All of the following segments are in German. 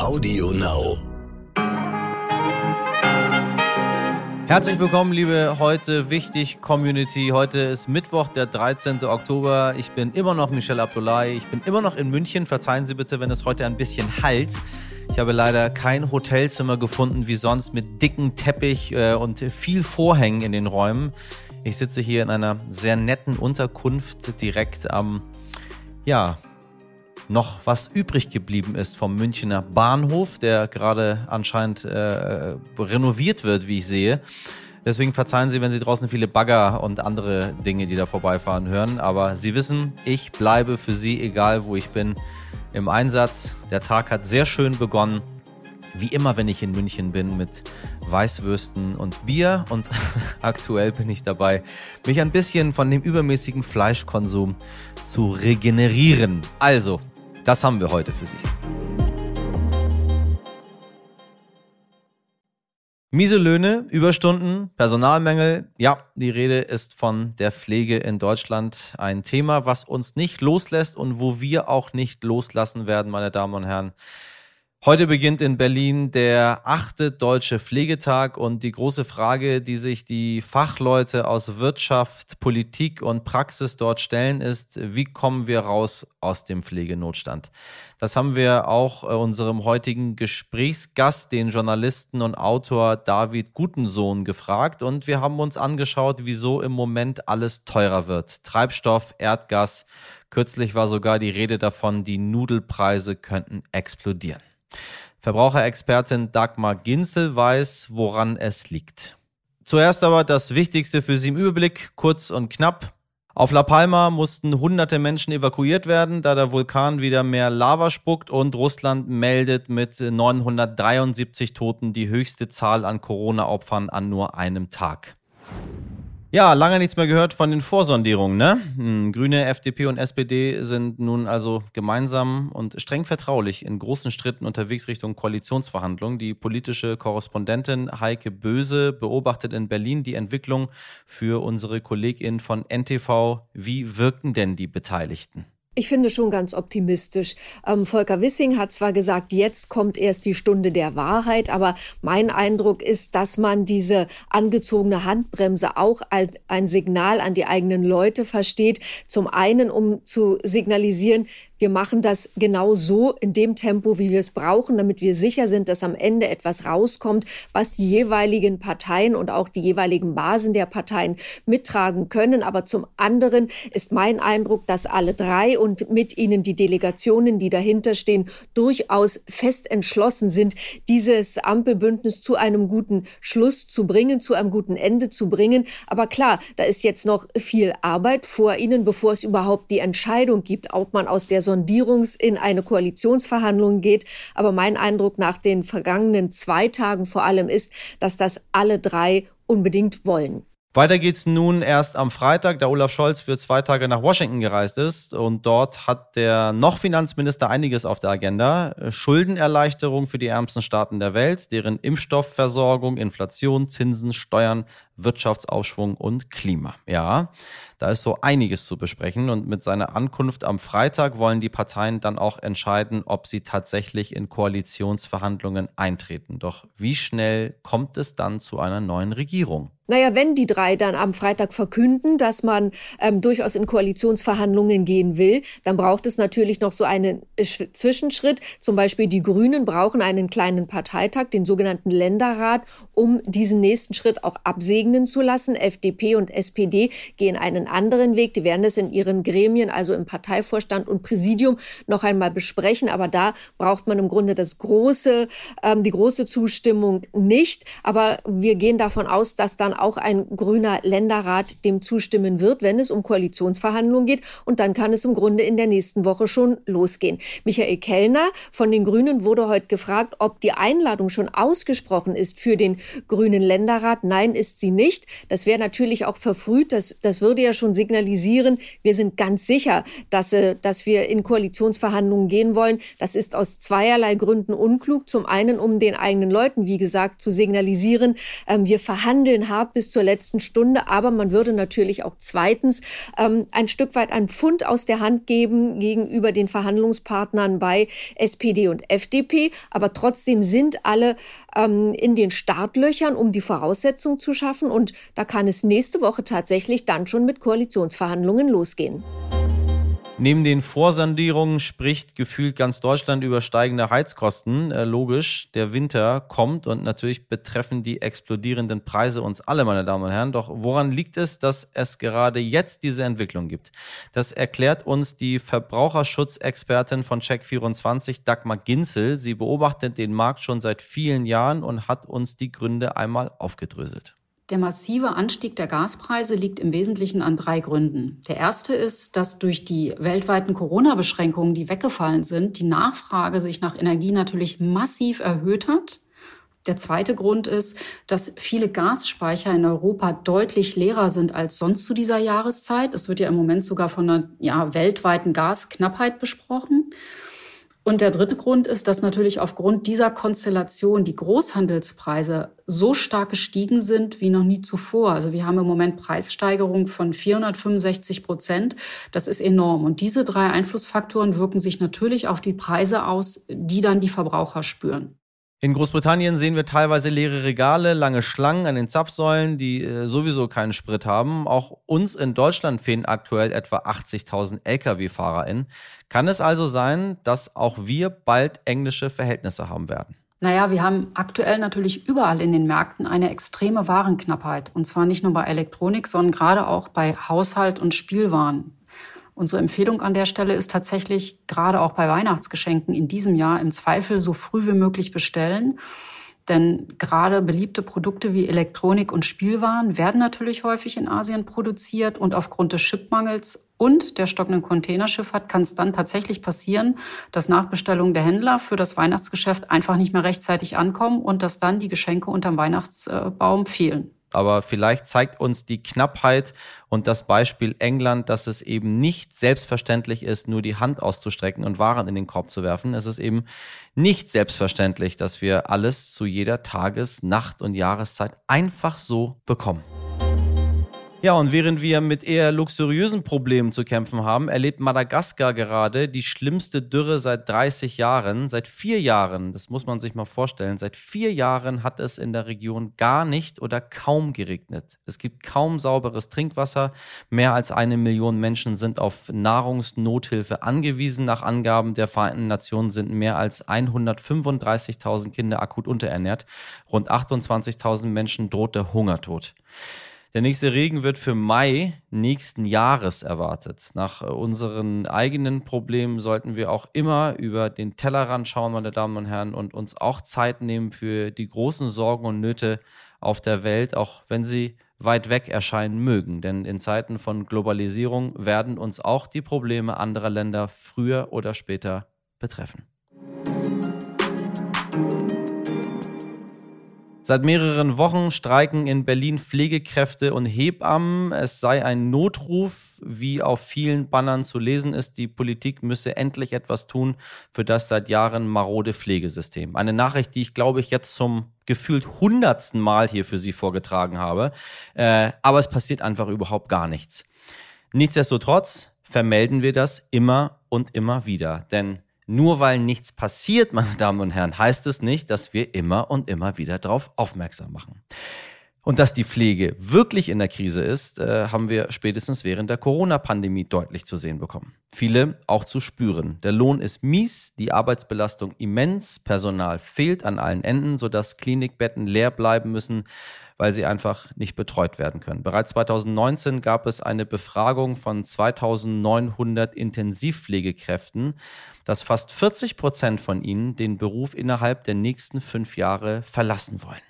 Audio Now. Herzlich willkommen, liebe heute wichtig Community. Heute ist Mittwoch, der 13. Oktober. Ich bin immer noch Michel Abdullahi. Ich bin immer noch in München. Verzeihen Sie bitte, wenn es heute ein bisschen halt. Ich habe leider kein Hotelzimmer gefunden wie sonst mit dicken Teppich äh, und viel Vorhängen in den Räumen. Ich sitze hier in einer sehr netten Unterkunft direkt am, ja, noch was übrig geblieben ist vom Münchner Bahnhof, der gerade anscheinend äh, renoviert wird, wie ich sehe. Deswegen verzeihen Sie, wenn Sie draußen viele Bagger und andere Dinge, die da vorbeifahren, hören. Aber Sie wissen, ich bleibe für Sie, egal wo ich bin, im Einsatz. Der Tag hat sehr schön begonnen. Wie immer, wenn ich in München bin, mit Weißwürsten und Bier. Und aktuell bin ich dabei, mich ein bisschen von dem übermäßigen Fleischkonsum zu regenerieren. Also, das haben wir heute für Sie. Miese Löhne, Überstunden, Personalmängel. Ja, die Rede ist von der Pflege in Deutschland. Ein Thema, was uns nicht loslässt und wo wir auch nicht loslassen werden, meine Damen und Herren. Heute beginnt in Berlin der achte Deutsche Pflegetag und die große Frage, die sich die Fachleute aus Wirtschaft, Politik und Praxis dort stellen, ist, wie kommen wir raus aus dem Pflegenotstand? Das haben wir auch äh, unserem heutigen Gesprächsgast, den Journalisten und Autor David Gutensohn, gefragt und wir haben uns angeschaut, wieso im Moment alles teurer wird. Treibstoff, Erdgas. Kürzlich war sogar die Rede davon, die Nudelpreise könnten explodieren. Verbraucherexpertin Dagmar Ginzel weiß, woran es liegt. Zuerst aber das Wichtigste für Sie im Überblick, kurz und knapp. Auf La Palma mussten hunderte Menschen evakuiert werden, da der Vulkan wieder mehr Lava spuckt und Russland meldet mit 973 Toten die höchste Zahl an Corona-Opfern an nur einem Tag. Ja, lange nichts mehr gehört von den Vorsondierungen. Ne? Hm, Grüne, FDP und SPD sind nun also gemeinsam und streng vertraulich in großen Schritten unterwegs Richtung Koalitionsverhandlungen. Die politische Korrespondentin Heike Böse beobachtet in Berlin die Entwicklung für unsere Kollegin von NTV. Wie wirken denn die Beteiligten? Ich finde schon ganz optimistisch. Ähm, Volker Wissing hat zwar gesagt, jetzt kommt erst die Stunde der Wahrheit, aber mein Eindruck ist, dass man diese angezogene Handbremse auch als ein Signal an die eigenen Leute versteht. Zum einen, um zu signalisieren, wir machen das genau so in dem Tempo, wie wir es brauchen, damit wir sicher sind, dass am Ende etwas rauskommt, was die jeweiligen Parteien und auch die jeweiligen Basen der Parteien mittragen können. Aber zum anderen ist mein Eindruck, dass alle drei und mit ihnen die Delegationen, die dahinter stehen, durchaus fest entschlossen sind, dieses Ampelbündnis zu einem guten Schluss zu bringen, zu einem guten Ende zu bringen. Aber klar, da ist jetzt noch viel Arbeit vor ihnen, bevor es überhaupt die Entscheidung gibt, ob man aus der Sondierungs in eine Koalitionsverhandlung geht. Aber mein Eindruck nach den vergangenen zwei Tagen vor allem ist, dass das alle drei unbedingt wollen. Weiter geht's nun erst am Freitag, da Olaf Scholz für zwei Tage nach Washington gereist ist. Und dort hat der noch Finanzminister einiges auf der Agenda. Schuldenerleichterung für die ärmsten Staaten der Welt, deren Impfstoffversorgung, Inflation, Zinsen, Steuern, Wirtschaftsaufschwung und Klima. Ja, da ist so einiges zu besprechen und mit seiner Ankunft am Freitag wollen die Parteien dann auch entscheiden, ob sie tatsächlich in Koalitionsverhandlungen eintreten. Doch wie schnell kommt es dann zu einer neuen Regierung? Naja, wenn die drei dann am Freitag verkünden, dass man ähm, durchaus in Koalitionsverhandlungen gehen will, dann braucht es natürlich noch so einen Zwischenschritt. Zum Beispiel die Grünen brauchen einen kleinen Parteitag, den sogenannten Länderrat, um diesen nächsten Schritt auch absegnen zu lassen. FDP und SPD gehen einen anderen Weg. Die werden das in ihren Gremien, also im Parteivorstand und Präsidium, noch einmal besprechen. Aber da braucht man im Grunde das große, ähm, die große Zustimmung nicht. Aber wir gehen davon aus, dass dann auch ein grüner Länderrat dem zustimmen wird, wenn es um Koalitionsverhandlungen geht. Und dann kann es im Grunde in der nächsten Woche schon losgehen. Michael Kellner von den Grünen wurde heute gefragt, ob die Einladung schon ausgesprochen ist für den grünen Länderrat. Nein, ist sie nicht nicht. Das wäre natürlich auch verfrüht. Das, das würde ja schon signalisieren, wir sind ganz sicher, dass, äh, dass wir in Koalitionsverhandlungen gehen wollen. Das ist aus zweierlei Gründen unklug. Zum einen, um den eigenen Leuten, wie gesagt, zu signalisieren, ähm, wir verhandeln hart bis zur letzten Stunde, aber man würde natürlich auch zweitens ähm, ein Stück weit ein Pfund aus der Hand geben gegenüber den Verhandlungspartnern bei SPD und FDP. Aber trotzdem sind alle ähm, in den Startlöchern, um die Voraussetzungen zu schaffen. Und da kann es nächste Woche tatsächlich dann schon mit Koalitionsverhandlungen losgehen. Neben den Vorsandierungen spricht gefühlt ganz Deutschland über steigende Heizkosten. Äh, logisch, der Winter kommt und natürlich betreffen die explodierenden Preise uns alle, meine Damen und Herren. Doch woran liegt es, dass es gerade jetzt diese Entwicklung gibt? Das erklärt uns die Verbraucherschutzexpertin von Check24, Dagmar Ginzel. Sie beobachtet den Markt schon seit vielen Jahren und hat uns die Gründe einmal aufgedröselt. Der massive Anstieg der Gaspreise liegt im Wesentlichen an drei Gründen. Der erste ist, dass durch die weltweiten Corona-Beschränkungen, die weggefallen sind, die Nachfrage sich nach Energie natürlich massiv erhöht hat. Der zweite Grund ist, dass viele Gasspeicher in Europa deutlich leerer sind als sonst zu dieser Jahreszeit. Es wird ja im Moment sogar von einer ja, weltweiten Gasknappheit besprochen. Und der dritte Grund ist, dass natürlich aufgrund dieser Konstellation die Großhandelspreise so stark gestiegen sind wie noch nie zuvor. Also wir haben im Moment Preissteigerungen von 465 Prozent. Das ist enorm. Und diese drei Einflussfaktoren wirken sich natürlich auf die Preise aus, die dann die Verbraucher spüren. In Großbritannien sehen wir teilweise leere Regale, lange Schlangen an den Zapfsäulen, die äh, sowieso keinen Sprit haben. Auch uns in Deutschland fehlen aktuell etwa 80.000 Lkw-FahrerInnen. Kann es also sein, dass auch wir bald englische Verhältnisse haben werden? Naja, wir haben aktuell natürlich überall in den Märkten eine extreme Warenknappheit. Und zwar nicht nur bei Elektronik, sondern gerade auch bei Haushalt und Spielwaren. Unsere Empfehlung an der Stelle ist tatsächlich, gerade auch bei Weihnachtsgeschenken in diesem Jahr im Zweifel so früh wie möglich bestellen. Denn gerade beliebte Produkte wie Elektronik und Spielwaren werden natürlich häufig in Asien produziert und aufgrund des Chipmangels und der stockenden Containerschifffahrt kann es dann tatsächlich passieren, dass Nachbestellungen der Händler für das Weihnachtsgeschäft einfach nicht mehr rechtzeitig ankommen und dass dann die Geschenke unterm Weihnachtsbaum fehlen. Aber vielleicht zeigt uns die Knappheit und das Beispiel England, dass es eben nicht selbstverständlich ist, nur die Hand auszustrecken und Waren in den Korb zu werfen. Es ist eben nicht selbstverständlich, dass wir alles zu jeder Tages-, Nacht- und Jahreszeit einfach so bekommen. Ja, und während wir mit eher luxuriösen Problemen zu kämpfen haben, erlebt Madagaskar gerade die schlimmste Dürre seit 30 Jahren. Seit vier Jahren, das muss man sich mal vorstellen, seit vier Jahren hat es in der Region gar nicht oder kaum geregnet. Es gibt kaum sauberes Trinkwasser. Mehr als eine Million Menschen sind auf Nahrungsnothilfe angewiesen. Nach Angaben der Vereinten Nationen sind mehr als 135.000 Kinder akut unterernährt. Rund 28.000 Menschen droht der Hungertod. Der nächste Regen wird für Mai nächsten Jahres erwartet. Nach äh, unseren eigenen Problemen sollten wir auch immer über den Tellerrand schauen, meine Damen und Herren, und uns auch Zeit nehmen für die großen Sorgen und Nöte auf der Welt, auch wenn sie weit weg erscheinen mögen. Denn in Zeiten von Globalisierung werden uns auch die Probleme anderer Länder früher oder später betreffen. Seit mehreren Wochen streiken in Berlin Pflegekräfte und Hebammen. Es sei ein Notruf, wie auf vielen Bannern zu lesen ist. Die Politik müsse endlich etwas tun für das seit Jahren marode Pflegesystem. Eine Nachricht, die ich, glaube ich, jetzt zum gefühlt hundertsten Mal hier für Sie vorgetragen habe. Äh, aber es passiert einfach überhaupt gar nichts. Nichtsdestotrotz vermelden wir das immer und immer wieder. Denn nur weil nichts passiert, meine Damen und Herren, heißt es nicht, dass wir immer und immer wieder darauf aufmerksam machen. Und dass die Pflege wirklich in der Krise ist, äh, haben wir spätestens während der Corona-Pandemie deutlich zu sehen bekommen. Viele auch zu spüren. Der Lohn ist mies, die Arbeitsbelastung immens, Personal fehlt an allen Enden, sodass Klinikbetten leer bleiben müssen, weil sie einfach nicht betreut werden können. Bereits 2019 gab es eine Befragung von 2900 Intensivpflegekräften, dass fast 40 Prozent von ihnen den Beruf innerhalb der nächsten fünf Jahre verlassen wollen.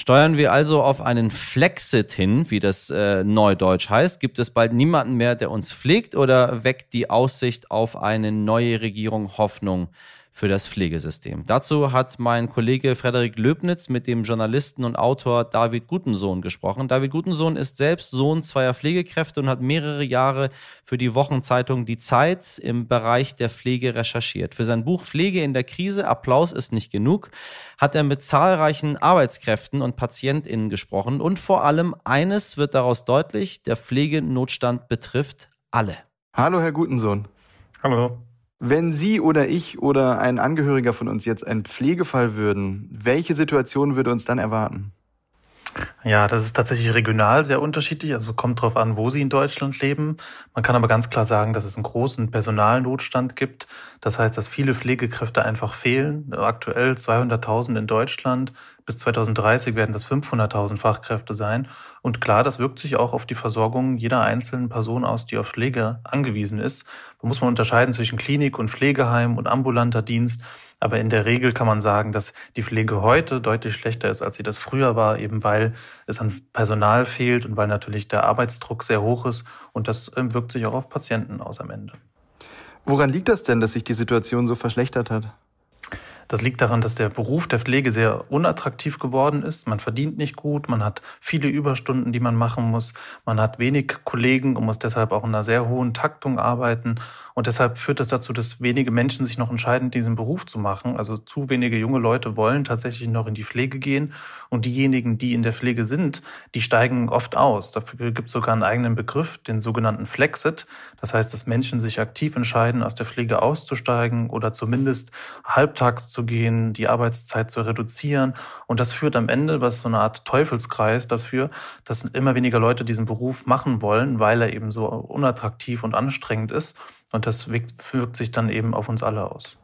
Steuern wir also auf einen Flexit hin, wie das äh, neudeutsch heißt? Gibt es bald niemanden mehr, der uns pflegt oder weckt die Aussicht auf eine neue Regierung Hoffnung für das Pflegesystem. Dazu hat mein Kollege Frederik Löbnitz mit dem Journalisten und Autor David Gutensohn gesprochen. David Gutensohn ist selbst Sohn zweier Pflegekräfte und hat mehrere Jahre für die Wochenzeitung Die Zeit im Bereich der Pflege recherchiert. Für sein Buch Pflege in der Krise, Applaus ist nicht genug, hat er mit zahlreichen Arbeitskräften und PatientInnen gesprochen und vor allem eines wird daraus deutlich, der Pflegenotstand betrifft alle. Hallo, Herr Gutensohn. Hallo. Wenn Sie oder ich oder ein Angehöriger von uns jetzt ein Pflegefall würden, welche Situation würde uns dann erwarten? Ja, das ist tatsächlich regional sehr unterschiedlich. Also kommt drauf an, wo Sie in Deutschland leben. Man kann aber ganz klar sagen, dass es einen großen Personalnotstand gibt. Das heißt, dass viele Pflegekräfte einfach fehlen. Aktuell 200.000 in Deutschland. Bis 2030 werden das 500.000 Fachkräfte sein. Und klar, das wirkt sich auch auf die Versorgung jeder einzelnen Person aus, die auf Pflege angewiesen ist. Da muss man unterscheiden zwischen Klinik und Pflegeheim und ambulanter Dienst. Aber in der Regel kann man sagen, dass die Pflege heute deutlich schlechter ist, als sie das früher war, eben weil es an Personal fehlt und weil natürlich der Arbeitsdruck sehr hoch ist. Und das ähm, wirkt sich auch auf Patienten aus am Ende. Woran liegt das denn, dass sich die Situation so verschlechtert hat? Das liegt daran, dass der Beruf der Pflege sehr unattraktiv geworden ist. Man verdient nicht gut, man hat viele Überstunden, die man machen muss, man hat wenig Kollegen und muss deshalb auch in einer sehr hohen Taktung arbeiten. Und deshalb führt das dazu, dass wenige Menschen sich noch entscheiden, diesen Beruf zu machen. Also zu wenige junge Leute wollen tatsächlich noch in die Pflege gehen. Und diejenigen, die in der Pflege sind, die steigen oft aus. Dafür gibt es sogar einen eigenen Begriff, den sogenannten Flexit. Das heißt, dass Menschen sich aktiv entscheiden, aus der Pflege auszusteigen oder zumindest halbtags zu gehen, die Arbeitszeit zu reduzieren. Und das führt am Ende, was so eine Art Teufelskreis dafür, dass immer weniger Leute diesen Beruf machen wollen, weil er eben so unattraktiv und anstrengend ist. Und das wirkt, wirkt sich dann eben auf uns alle aus.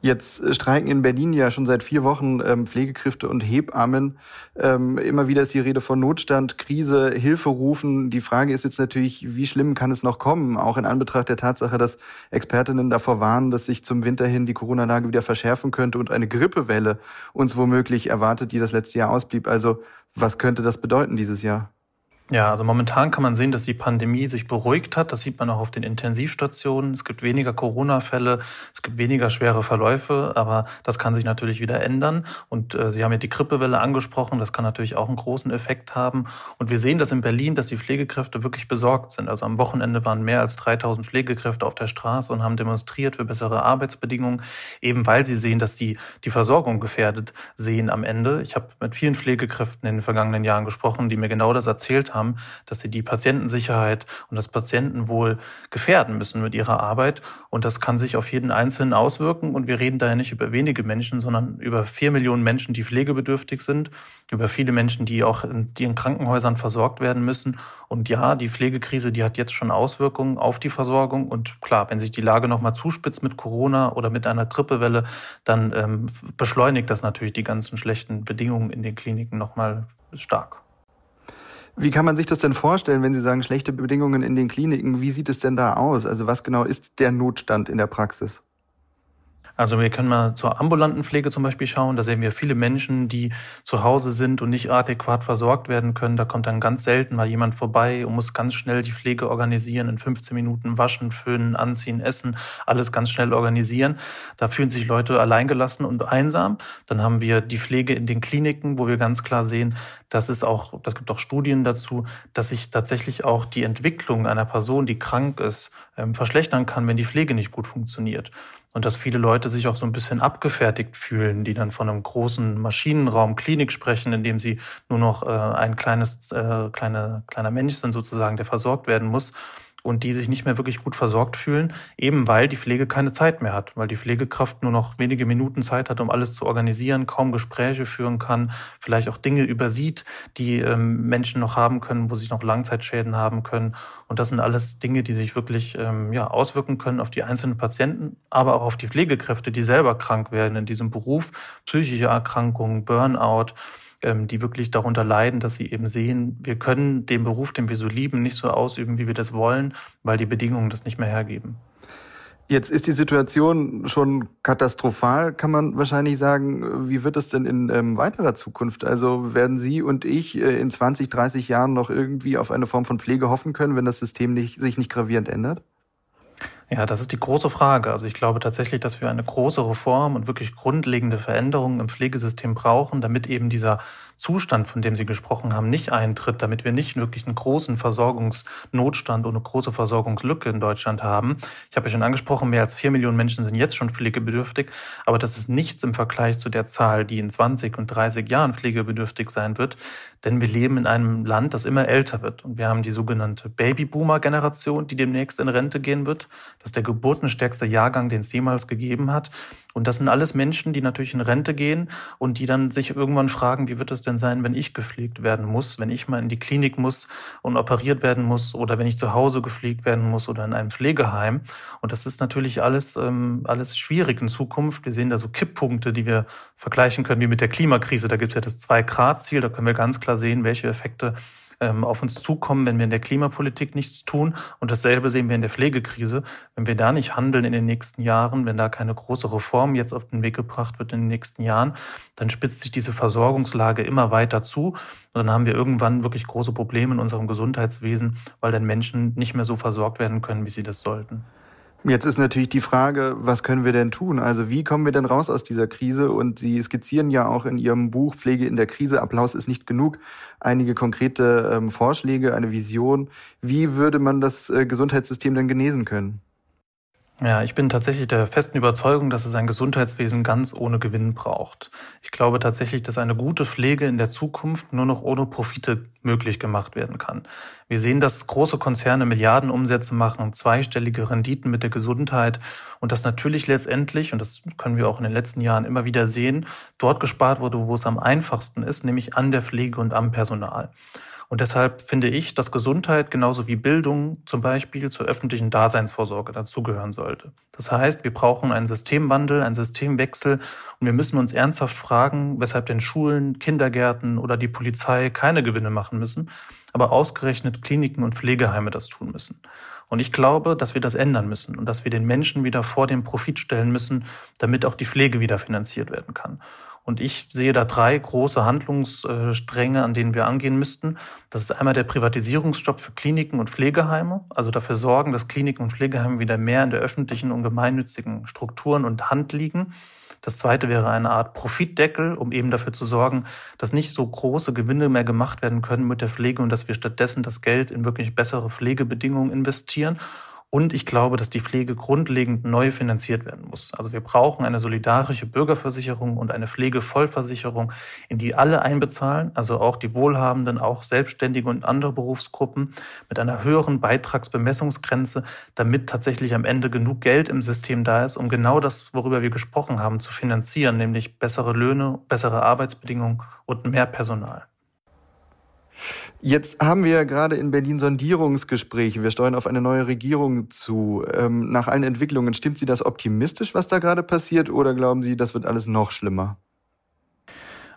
Jetzt äh, streiken in Berlin ja schon seit vier Wochen ähm, Pflegekräfte und Hebammen. Ähm, immer wieder ist die Rede von Notstand, Krise, Hilfe rufen. Die Frage ist jetzt natürlich, wie schlimm kann es noch kommen? Auch in Anbetracht der Tatsache, dass Expertinnen davor warnen, dass sich zum Winter hin die Corona-Lage wieder verschärfen könnte und eine Grippewelle uns womöglich erwartet, die das letzte Jahr ausblieb. Also was könnte das bedeuten dieses Jahr? Ja, also momentan kann man sehen, dass die Pandemie sich beruhigt hat. Das sieht man auch auf den Intensivstationen. Es gibt weniger Corona-Fälle, es gibt weniger schwere Verläufe, aber das kann sich natürlich wieder ändern. Und äh, Sie haben ja die Grippewelle angesprochen, das kann natürlich auch einen großen Effekt haben. Und wir sehen das in Berlin, dass die Pflegekräfte wirklich besorgt sind. Also am Wochenende waren mehr als 3000 Pflegekräfte auf der Straße und haben demonstriert für bessere Arbeitsbedingungen, eben weil sie sehen, dass sie die Versorgung gefährdet sehen am Ende. Ich habe mit vielen Pflegekräften in den vergangenen Jahren gesprochen, die mir genau das erzählt haben haben, dass sie die Patientensicherheit und das Patientenwohl gefährden müssen mit ihrer Arbeit. Und das kann sich auf jeden Einzelnen auswirken. Und wir reden da ja nicht über wenige Menschen, sondern über vier Millionen Menschen, die pflegebedürftig sind, über viele Menschen, die auch in, die in Krankenhäusern versorgt werden müssen. Und ja, die Pflegekrise, die hat jetzt schon Auswirkungen auf die Versorgung. Und klar, wenn sich die Lage nochmal zuspitzt mit Corona oder mit einer Grippewelle, dann ähm, beschleunigt das natürlich die ganzen schlechten Bedingungen in den Kliniken nochmal stark. Wie kann man sich das denn vorstellen, wenn Sie sagen, schlechte Bedingungen in den Kliniken? Wie sieht es denn da aus? Also was genau ist der Notstand in der Praxis? Also wir können mal zur ambulanten Pflege zum Beispiel schauen. Da sehen wir viele Menschen, die zu Hause sind und nicht adäquat versorgt werden können. Da kommt dann ganz selten mal jemand vorbei und muss ganz schnell die Pflege organisieren, in 15 Minuten waschen, föhnen, anziehen, essen, alles ganz schnell organisieren. Da fühlen sich Leute alleingelassen und einsam. Dann haben wir die Pflege in den Kliniken, wo wir ganz klar sehen, dass es auch, das gibt auch Studien dazu, dass sich tatsächlich auch die Entwicklung einer Person, die krank ist, ähm, verschlechtern kann, wenn die Pflege nicht gut funktioniert. Und dass viele Leute sich auch so ein bisschen abgefertigt fühlen, die dann von einem großen Maschinenraum Klinik sprechen, in dem sie nur noch äh, ein kleines, äh, kleine, kleiner Mensch sind sozusagen, der versorgt werden muss und die sich nicht mehr wirklich gut versorgt fühlen, eben weil die Pflege keine Zeit mehr hat, weil die Pflegekraft nur noch wenige Minuten Zeit hat, um alles zu organisieren, kaum Gespräche führen kann, vielleicht auch Dinge übersieht, die ähm, Menschen noch haben können, wo sie noch Langzeitschäden haben können. Und das sind alles Dinge, die sich wirklich ähm, ja, auswirken können auf die einzelnen Patienten, aber auch auf die Pflegekräfte, die selber krank werden in diesem Beruf, psychische Erkrankungen, Burnout. Ähm, die wirklich darunter leiden, dass sie eben sehen, wir können den Beruf, den wir so lieben, nicht so ausüben, wie wir das wollen, weil die Bedingungen das nicht mehr hergeben. Jetzt ist die Situation schon katastrophal, kann man wahrscheinlich sagen. Wie wird es denn in ähm, weiterer Zukunft? Also werden Sie und ich äh, in 20, 30 Jahren noch irgendwie auf eine Form von Pflege hoffen können, wenn das System nicht, sich nicht gravierend ändert? Ja, das ist die große Frage. Also ich glaube tatsächlich, dass wir eine große Reform und wirklich grundlegende Veränderungen im Pflegesystem brauchen, damit eben dieser Zustand, von dem Sie gesprochen haben, nicht eintritt, damit wir nicht wirklich einen großen Versorgungsnotstand und eine große Versorgungslücke in Deutschland haben. Ich habe ja schon angesprochen, mehr als vier Millionen Menschen sind jetzt schon pflegebedürftig, aber das ist nichts im Vergleich zu der Zahl, die in 20 und 30 Jahren pflegebedürftig sein wird. Denn wir leben in einem Land, das immer älter wird. Und wir haben die sogenannte Babyboomer-Generation, die demnächst in Rente gehen wird. Das ist der geburtenstärkste Jahrgang, den es jemals gegeben hat. Und das sind alles Menschen, die natürlich in Rente gehen und die dann sich irgendwann fragen, wie wird es denn sein, wenn ich gepflegt werden muss, wenn ich mal in die Klinik muss und operiert werden muss oder wenn ich zu Hause gepflegt werden muss oder in einem Pflegeheim. Und das ist natürlich alles, ähm, alles schwierig in Zukunft. Wir sehen da so Kipppunkte, die wir vergleichen können wie mit der Klimakrise. Da gibt es ja das Zwei-Grad-Ziel, da können wir ganz klar sehen, welche Effekte ähm, auf uns zukommen, wenn wir in der Klimapolitik nichts tun. Und dasselbe sehen wir in der Pflegekrise. Wenn wir da nicht handeln in den nächsten Jahren, wenn da keine große Reform jetzt auf den Weg gebracht wird in den nächsten Jahren, dann spitzt sich diese Versorgungslage immer weiter zu. Und dann haben wir irgendwann wirklich große Probleme in unserem Gesundheitswesen, weil dann Menschen nicht mehr so versorgt werden können, wie sie das sollten. Jetzt ist natürlich die Frage, was können wir denn tun? Also wie kommen wir denn raus aus dieser Krise? Und Sie skizzieren ja auch in Ihrem Buch Pflege in der Krise, Applaus ist nicht genug, einige konkrete ähm, Vorschläge, eine Vision. Wie würde man das äh, Gesundheitssystem denn genesen können? Ja, ich bin tatsächlich der festen Überzeugung, dass es ein Gesundheitswesen ganz ohne Gewinn braucht. Ich glaube tatsächlich, dass eine gute Pflege in der Zukunft nur noch ohne Profite möglich gemacht werden kann. Wir sehen, dass große Konzerne Milliardenumsätze machen, zweistellige Renditen mit der Gesundheit und dass natürlich letztendlich, und das können wir auch in den letzten Jahren immer wieder sehen, dort gespart wurde, wo es am einfachsten ist, nämlich an der Pflege und am Personal. Und deshalb finde ich, dass Gesundheit genauso wie Bildung zum Beispiel zur öffentlichen Daseinsvorsorge dazugehören sollte. Das heißt, wir brauchen einen Systemwandel, einen Systemwechsel und wir müssen uns ernsthaft fragen, weshalb denn Schulen, Kindergärten oder die Polizei keine Gewinne machen müssen, aber ausgerechnet Kliniken und Pflegeheime das tun müssen. Und ich glaube, dass wir das ändern müssen und dass wir den Menschen wieder vor den Profit stellen müssen, damit auch die Pflege wieder finanziert werden kann. Und ich sehe da drei große Handlungsstränge, an denen wir angehen müssten. Das ist einmal der Privatisierungsstopp für Kliniken und Pflegeheime, also dafür sorgen, dass Kliniken und Pflegeheime wieder mehr in der öffentlichen und gemeinnützigen Strukturen und Hand liegen. Das zweite wäre eine Art Profitdeckel, um eben dafür zu sorgen, dass nicht so große Gewinne mehr gemacht werden können mit der Pflege und dass wir stattdessen das Geld in wirklich bessere Pflegebedingungen investieren. Und ich glaube, dass die Pflege grundlegend neu finanziert werden muss. Also wir brauchen eine solidarische Bürgerversicherung und eine Pflegevollversicherung, in die alle einbezahlen, also auch die Wohlhabenden, auch Selbstständige und andere Berufsgruppen mit einer höheren Beitragsbemessungsgrenze, damit tatsächlich am Ende genug Geld im System da ist, um genau das, worüber wir gesprochen haben, zu finanzieren, nämlich bessere Löhne, bessere Arbeitsbedingungen und mehr Personal. Jetzt haben wir ja gerade in Berlin Sondierungsgespräche. Wir steuern auf eine neue Regierung zu. Ähm, nach allen Entwicklungen, stimmt Sie das optimistisch, was da gerade passiert, oder glauben Sie, das wird alles noch schlimmer?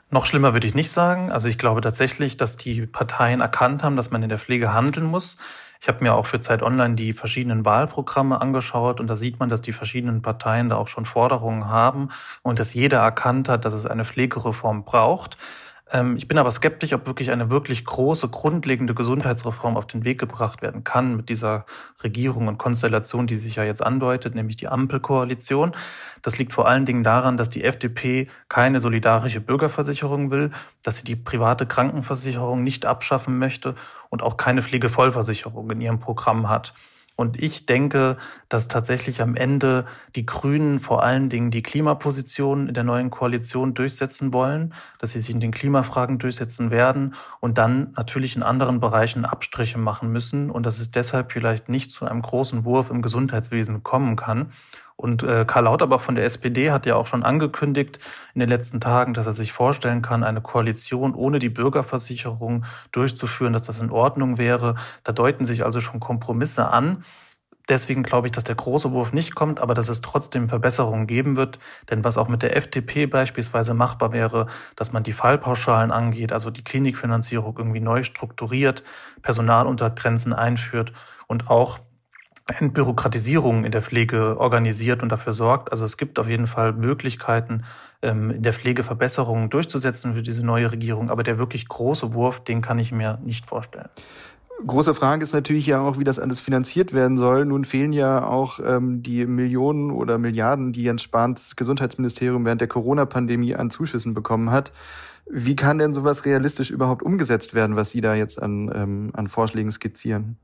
Noch schlimmer würde ich nicht sagen. Also ich glaube tatsächlich, dass die Parteien erkannt haben, dass man in der Pflege handeln muss. Ich habe mir auch für Zeit Online die verschiedenen Wahlprogramme angeschaut und da sieht man, dass die verschiedenen Parteien da auch schon Forderungen haben und dass jeder erkannt hat, dass es eine Pflegereform braucht. Ähm, ich bin aber skeptisch, ob wirklich eine wirklich große, grundlegende Gesundheitsreform auf den Weg gebracht werden kann mit dieser Regierung und Konstellation, die sich ja jetzt andeutet, nämlich die Ampelkoalition. Das liegt vor allen Dingen daran, dass die FDP keine solidarische Bürgerversicherung will, dass sie die private Krankenversicherung nicht abschaffen möchte und auch keine Pflegevollversicherung in ihrem Programm hat. Und ich denke, dass tatsächlich am Ende die Grünen vor allen Dingen die Klimaposition in der neuen Koalition durchsetzen wollen, dass sie sich in den Klimafragen durchsetzen werden und dann natürlich in anderen Bereichen Abstriche machen müssen und dass es deshalb vielleicht nicht zu einem großen Wurf im Gesundheitswesen kommen kann. Und äh, Karl Lauterbach von der SPD hat ja auch schon angekündigt in den letzten Tagen, dass er sich vorstellen kann, eine Koalition ohne die Bürgerversicherung durchzuführen, dass das in Ordnung wäre. Da deuten sich also schon Kompromisse an. Deswegen glaube ich, dass der große Wurf nicht kommt, aber dass es trotzdem Verbesserungen geben wird. Denn was auch mit der FDP beispielsweise machbar wäre, dass man die Fallpauschalen angeht, also die Klinikfinanzierung irgendwie neu strukturiert, Personaluntergrenzen einführt und auch Entbürokratisierung in der Pflege organisiert und dafür sorgt. Also es gibt auf jeden Fall Möglichkeiten, ähm, in der Pflege Verbesserungen durchzusetzen für diese neue Regierung. Aber der wirklich große Wurf, den kann ich mir nicht vorstellen. Große Frage ist natürlich ja auch, wie das alles finanziert werden soll. Nun fehlen ja auch ähm, die Millionen oder Milliarden, die Jens Spahns Gesundheitsministerium während der Corona-Pandemie an Zuschüssen bekommen hat. Wie kann denn sowas realistisch überhaupt umgesetzt werden, was Sie da jetzt an, ähm, an Vorschlägen skizzieren?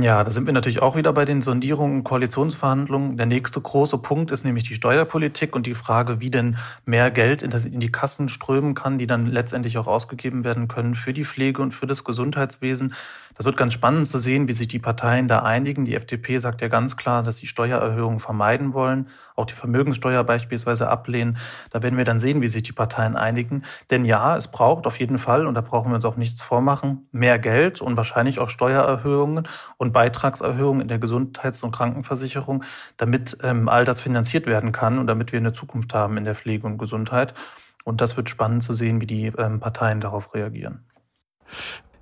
Ja, da sind wir natürlich auch wieder bei den Sondierungen und Koalitionsverhandlungen. Der nächste große Punkt ist nämlich die Steuerpolitik und die Frage, wie denn mehr Geld in, die Kassen strömen kann, die dann letztendlich auch ausgegeben werden können für die Pflege und für das Gesundheitswesen. Das wird ganz spannend zu sehen, wie sich die Parteien da einigen. Die FDP sagt ja ganz klar, dass sie Steuererhöhungen vermeiden wollen, auch die Vermögenssteuer beispielsweise ablehnen. Da werden wir dann sehen, wie sich die Parteien einigen. Denn ja, es braucht auf jeden Fall, und da brauchen wir uns auch nichts vormachen, mehr Geld und wahrscheinlich auch Steuererhöhungen und Beitragserhöhungen in der Gesundheits- und Krankenversicherung, damit ähm, all das finanziert werden kann und damit wir eine Zukunft haben in der Pflege und Gesundheit. Und das wird spannend zu sehen, wie die ähm, Parteien darauf reagieren.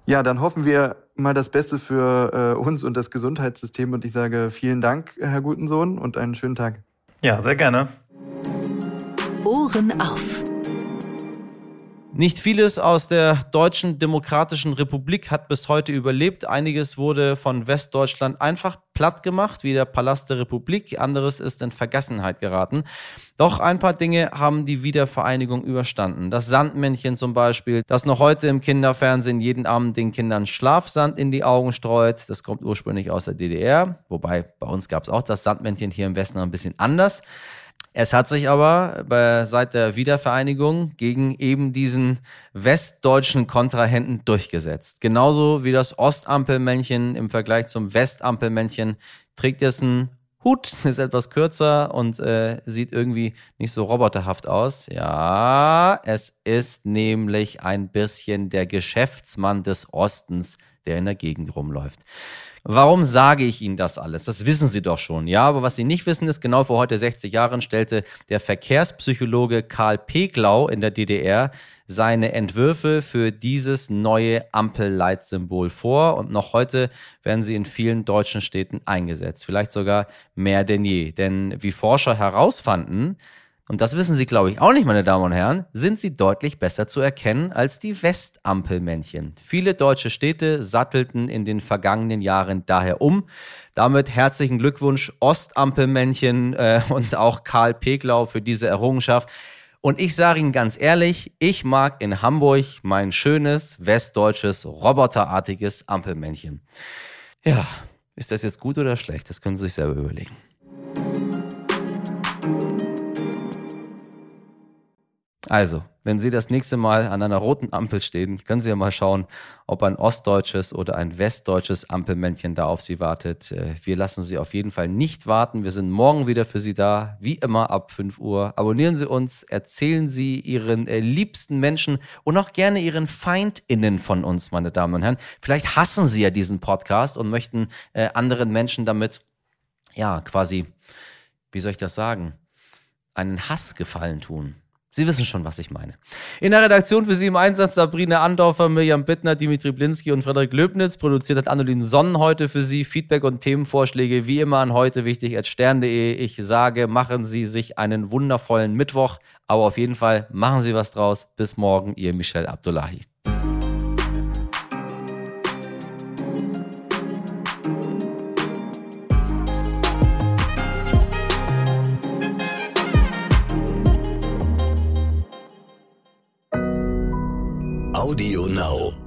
Ja, dann hoffen wir mal das Beste für äh, uns und das Gesundheitssystem. Und ich sage vielen Dank, Herr Gutensohn, und einen schönen Tag. Ja, sehr gerne. Ohren auf. Nicht vieles aus der Deutschen Demokratischen Republik hat bis heute überlebt. Einiges wurde von Westdeutschland einfach platt gemacht, wie der Palast der Republik. Anderes ist in Vergessenheit geraten. Doch ein paar Dinge haben die Wiedervereinigung überstanden. Das Sandmännchen zum Beispiel, das noch heute im Kinderfernsehen jeden Abend den Kindern Schlafsand in die Augen streut. Das kommt ursprünglich aus der DDR. Wobei bei uns gab es auch das Sandmännchen hier im Westen ein bisschen anders. Es hat sich aber bei, seit der Wiedervereinigung gegen eben diesen westdeutschen Kontrahenten durchgesetzt. Genauso wie das Ostampelmännchen im Vergleich zum Westampelmännchen trägt es einen Hut, ist etwas kürzer und äh, sieht irgendwie nicht so roboterhaft aus. Ja, es ist nämlich ein bisschen der Geschäftsmann des Ostens, der in der Gegend rumläuft. Warum sage ich Ihnen das alles? Das wissen Sie doch schon, ja. Aber was Sie nicht wissen, ist, genau vor heute 60 Jahren stellte der Verkehrspsychologe Karl Peglau in der DDR seine Entwürfe für dieses neue Ampelleitsymbol vor. Und noch heute werden sie in vielen deutschen Städten eingesetzt. Vielleicht sogar mehr denn je. Denn wie Forscher herausfanden, und das wissen Sie, glaube ich, auch nicht, meine Damen und Herren, sind sie deutlich besser zu erkennen als die Westampelmännchen. Viele deutsche Städte sattelten in den vergangenen Jahren daher um. Damit herzlichen Glückwunsch Ostampelmännchen äh, und auch Karl Peglau für diese Errungenschaft. Und ich sage Ihnen ganz ehrlich, ich mag in Hamburg mein schönes, westdeutsches, roboterartiges Ampelmännchen. Ja, ist das jetzt gut oder schlecht? Das können Sie sich selber überlegen. Also, wenn Sie das nächste Mal an einer roten Ampel stehen, können Sie ja mal schauen, ob ein ostdeutsches oder ein westdeutsches Ampelmännchen da auf Sie wartet. Äh, wir lassen Sie auf jeden Fall nicht warten. Wir sind morgen wieder für Sie da, wie immer ab 5 Uhr. Abonnieren Sie uns, erzählen Sie Ihren äh, liebsten Menschen und auch gerne Ihren FeindInnen von uns, meine Damen und Herren. Vielleicht hassen Sie ja diesen Podcast und möchten äh, anderen Menschen damit, ja, quasi, wie soll ich das sagen, einen Hass gefallen tun. Sie wissen schon, was ich meine. In der Redaktion für Sie im Einsatz Sabrina Andorfer, Mirjam Bittner, Dimitri Blinski und Frederik Löbnitz. Produziert hat Annolin Sonnen heute für Sie. Feedback und Themenvorschläge wie immer an heute wichtig at stern.de. Ich sage, machen Sie sich einen wundervollen Mittwoch. Aber auf jeden Fall machen Sie was draus. Bis morgen, Ihr Michel Abdullahi. Now.